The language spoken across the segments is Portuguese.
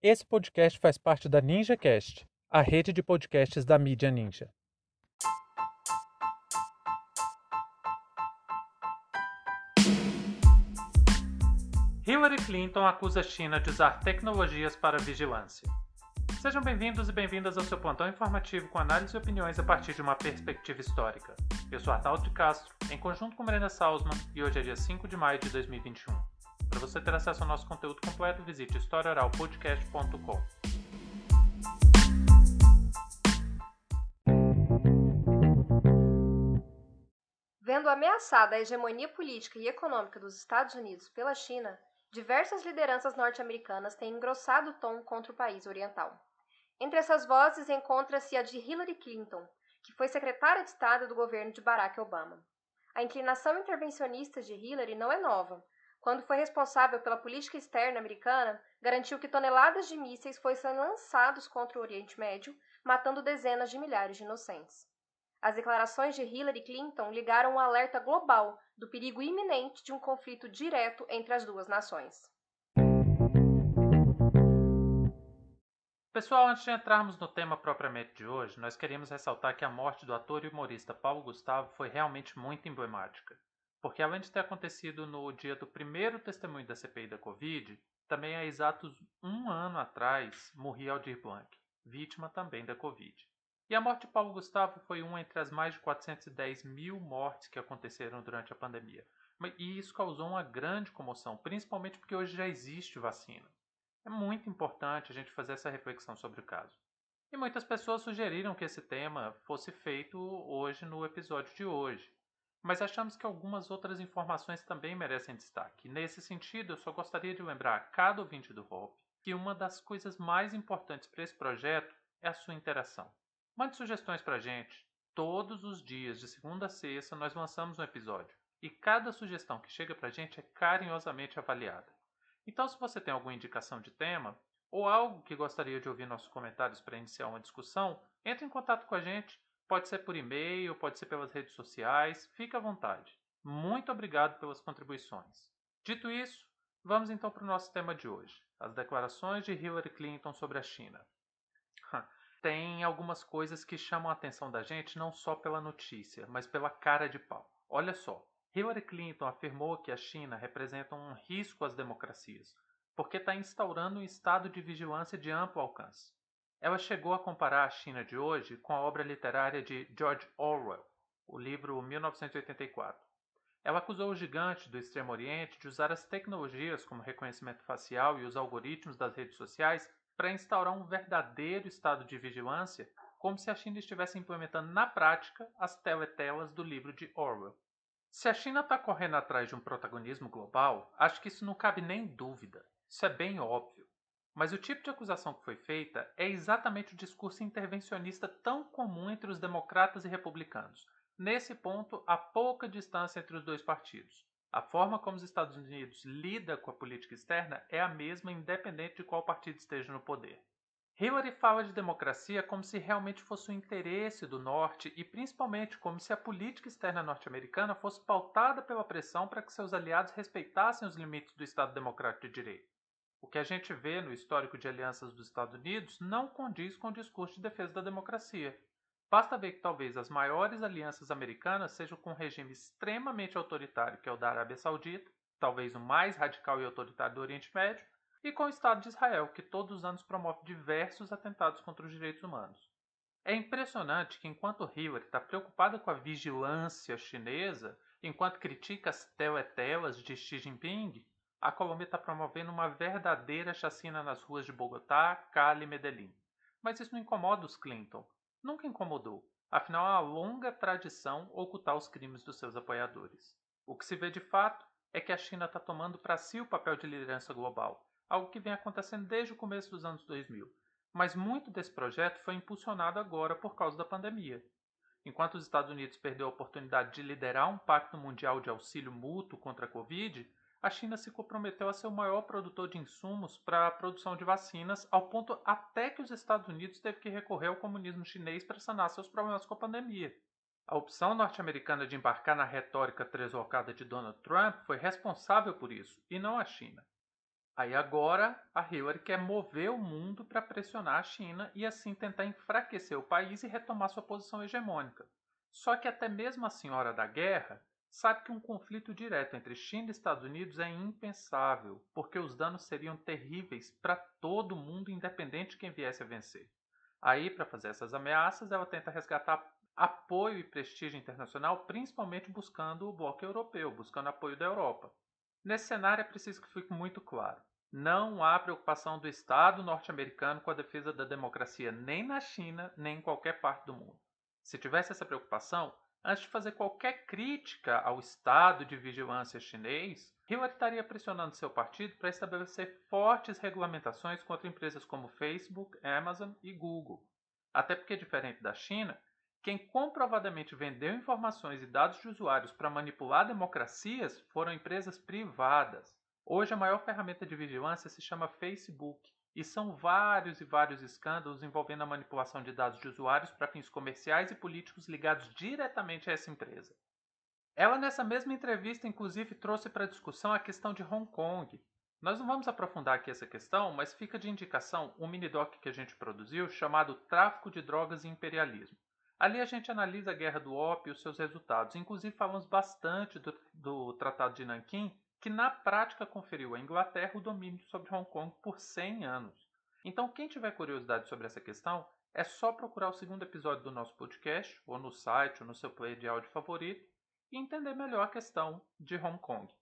Esse podcast faz parte da NinjaCast, a rede de podcasts da mídia Ninja. Hillary Clinton acusa a China de usar tecnologias para vigilância. Sejam bem-vindos e bem-vindas ao seu plantão informativo com análise e opiniões a partir de uma perspectiva histórica. Eu sou Arnaldo de Castro, em conjunto com Marina Salzman, e hoje é dia 5 de maio de 2021. Para você ter acesso ao nosso conteúdo completo, visite historiaoralpodcast.com. Vendo ameaçada a hegemonia política e econômica dos Estados Unidos pela China, diversas lideranças norte-americanas têm engrossado o tom contra o país oriental. Entre essas vozes encontra-se a de Hillary Clinton, que foi secretária de Estado do governo de Barack Obama. A inclinação intervencionista de Hillary não é nova. Quando foi responsável pela política externa americana, garantiu que toneladas de mísseis fossem lançados contra o Oriente Médio, matando dezenas de milhares de inocentes. As declarações de Hillary Clinton ligaram um alerta global do perigo iminente de um conflito direto entre as duas nações. Pessoal, antes de entrarmos no tema propriamente de hoje, nós queríamos ressaltar que a morte do ator e humorista Paulo Gustavo foi realmente muito emblemática. Porque além de ter acontecido no dia do primeiro testemunho da CPI da Covid, também há exatos um ano atrás morria Aldir Blanc, vítima também da Covid. E a morte de Paulo Gustavo foi uma entre as mais de 410 mil mortes que aconteceram durante a pandemia. E isso causou uma grande comoção, principalmente porque hoje já existe vacina. É muito importante a gente fazer essa reflexão sobre o caso. E muitas pessoas sugeriram que esse tema fosse feito hoje no episódio de hoje. Mas achamos que algumas outras informações também merecem destaque. Nesse sentido, eu só gostaria de lembrar a cada ouvinte do Hope que uma das coisas mais importantes para esse projeto é a sua interação. Mande sugestões para a gente. Todos os dias, de segunda a sexta, nós lançamos um episódio. E cada sugestão que chega para a gente é carinhosamente avaliada. Então, se você tem alguma indicação de tema ou algo que gostaria de ouvir nossos comentários para iniciar uma discussão, entre em contato com a gente. Pode ser por e-mail, pode ser pelas redes sociais, fique à vontade. Muito obrigado pelas contribuições. Dito isso, vamos então para o nosso tema de hoje: as declarações de Hillary Clinton sobre a China. Tem algumas coisas que chamam a atenção da gente não só pela notícia, mas pela cara de pau. Olha só, Hillary Clinton afirmou que a China representa um risco às democracias, porque está instaurando um estado de vigilância de amplo alcance. Ela chegou a comparar a China de hoje com a obra literária de George Orwell, o livro 1984. Ela acusou o gigante do Extremo Oriente de usar as tecnologias como reconhecimento facial e os algoritmos das redes sociais para instaurar um verdadeiro estado de vigilância, como se a China estivesse implementando na prática as teletelas do livro de Orwell. Se a China está correndo atrás de um protagonismo global, acho que isso não cabe nem dúvida. Isso é bem óbvio. Mas o tipo de acusação que foi feita é exatamente o discurso intervencionista tão comum entre os democratas e republicanos. Nesse ponto, há pouca distância entre os dois partidos. A forma como os Estados Unidos lida com a política externa é a mesma, independente de qual partido esteja no poder. Hillary fala de democracia como se realmente fosse o interesse do Norte e principalmente como se a política externa norte-americana fosse pautada pela pressão para que seus aliados respeitassem os limites do Estado Democrático de Direito. O que a gente vê no histórico de alianças dos Estados Unidos não condiz com o discurso de defesa da democracia. Basta ver que talvez as maiores alianças americanas sejam com um regime extremamente autoritário, que é o da Arábia Saudita, talvez o mais radical e autoritário do Oriente Médio, e com o Estado de Israel, que todos os anos promove diversos atentados contra os direitos humanos. É impressionante que enquanto Hillary está preocupada com a vigilância chinesa, enquanto critica as teletelas de Xi Jinping, a Colômbia está promovendo uma verdadeira chacina nas ruas de Bogotá, Cali e Medellín. Mas isso não incomoda os Clinton. Nunca incomodou. Afinal, há uma longa tradição ocultar os crimes dos seus apoiadores. O que se vê de fato é que a China está tomando para si o papel de liderança global, algo que vem acontecendo desde o começo dos anos 2000. Mas muito desse projeto foi impulsionado agora por causa da pandemia. Enquanto os Estados Unidos perdeu a oportunidade de liderar um pacto mundial de auxílio mútuo contra a Covid, a China se comprometeu a ser o maior produtor de insumos para a produção de vacinas, ao ponto até que os Estados Unidos teve que recorrer ao comunismo chinês para sanar seus problemas com a pandemia. A opção norte-americana de embarcar na retórica deslocada de Donald Trump foi responsável por isso, e não a China. Aí agora a Hillary quer mover o mundo para pressionar a China e assim tentar enfraquecer o país e retomar sua posição hegemônica. Só que até mesmo a senhora da guerra sabe que um conflito direto entre China e Estados Unidos é impensável, porque os danos seriam terríveis para todo mundo, independente de quem viesse a vencer. Aí, para fazer essas ameaças, ela tenta resgatar apoio e prestígio internacional, principalmente buscando o bloco europeu, buscando apoio da Europa. Nesse cenário é preciso que fique muito claro. Não há preocupação do Estado norte-americano com a defesa da democracia nem na China, nem em qualquer parte do mundo. Se tivesse essa preocupação, antes de fazer qualquer crítica ao Estado de vigilância chinês, Hillary estaria pressionando seu partido para estabelecer fortes regulamentações contra empresas como Facebook, Amazon e Google. Até porque, diferente da China, quem comprovadamente vendeu informações e dados de usuários para manipular democracias foram empresas privadas. Hoje, a maior ferramenta de vigilância se chama Facebook, e são vários e vários escândalos envolvendo a manipulação de dados de usuários para fins comerciais e políticos ligados diretamente a essa empresa. Ela, nessa mesma entrevista, inclusive, trouxe para discussão a questão de Hong Kong. Nós não vamos aprofundar aqui essa questão, mas fica de indicação um mini-doc que a gente produziu chamado Tráfico de Drogas e Imperialismo. Ali a gente analisa a Guerra do Ópio e os seus resultados. Inclusive falamos bastante do, do Tratado de Nanquim, que na prática conferiu à Inglaterra o domínio sobre Hong Kong por 100 anos. Então, quem tiver curiosidade sobre essa questão, é só procurar o segundo episódio do nosso podcast, ou no site, ou no seu player de áudio favorito, e entender melhor a questão de Hong Kong.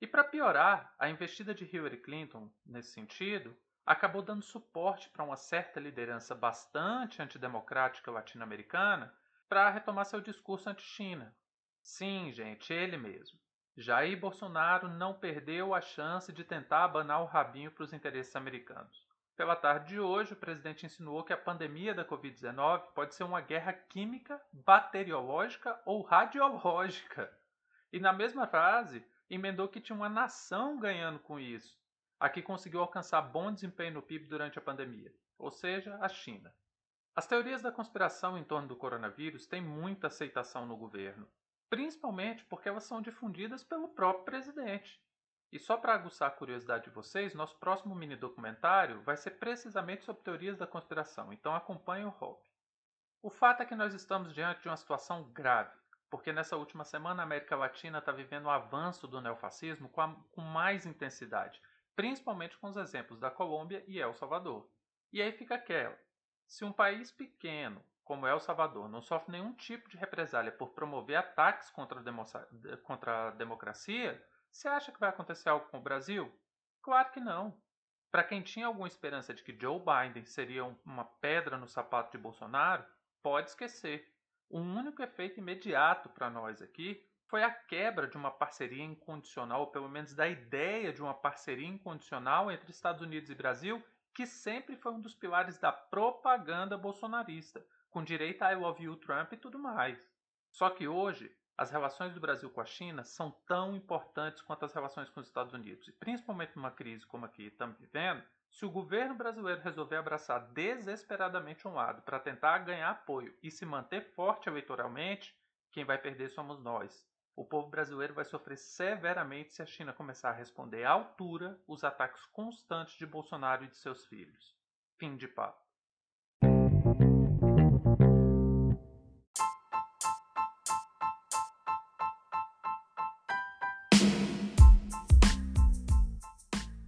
E para piorar, a investida de Hillary Clinton, nesse sentido, acabou dando suporte para uma certa liderança bastante antidemocrática latino-americana para retomar seu discurso anti-China. Sim, gente, ele mesmo. Jair Bolsonaro não perdeu a chance de tentar abanar o rabinho para os interesses americanos. Pela tarde de hoje, o presidente insinuou que a pandemia da Covid-19 pode ser uma guerra química, bacteriológica ou radiológica. E na mesma frase, emendou que tinha uma nação ganhando com isso, a que conseguiu alcançar bom desempenho no PIB durante a pandemia, ou seja, a China. As teorias da conspiração em torno do coronavírus têm muita aceitação no governo, principalmente porque elas são difundidas pelo próprio presidente. E só para aguçar a curiosidade de vocês, nosso próximo mini documentário vai ser precisamente sobre teorias da conspiração, então acompanhe o Hope. O fato é que nós estamos diante de uma situação grave, porque nessa última semana a América Latina está vivendo o avanço do neofascismo com, a, com mais intensidade, principalmente com os exemplos da Colômbia e El Salvador. E aí fica aquela: se um país pequeno como El Salvador não sofre nenhum tipo de represália por promover ataques contra a, contra a democracia, você acha que vai acontecer algo com o Brasil? Claro que não. Para quem tinha alguma esperança de que Joe Biden seria uma pedra no sapato de Bolsonaro, pode esquecer. O único efeito imediato para nós aqui foi a quebra de uma parceria incondicional, ou pelo menos da ideia de uma parceria incondicional entre Estados Unidos e Brasil, que sempre foi um dos pilares da propaganda bolsonarista, com direito a I love you Trump e tudo mais. Só que hoje, as relações do Brasil com a China são tão importantes quanto as relações com os Estados Unidos, e principalmente numa crise como a que estamos vivendo, se o governo brasileiro resolver abraçar desesperadamente um lado para tentar ganhar apoio e se manter forte eleitoralmente, quem vai perder somos nós. O povo brasileiro vai sofrer severamente se a China começar a responder à altura os ataques constantes de Bolsonaro e de seus filhos. Fim de papo.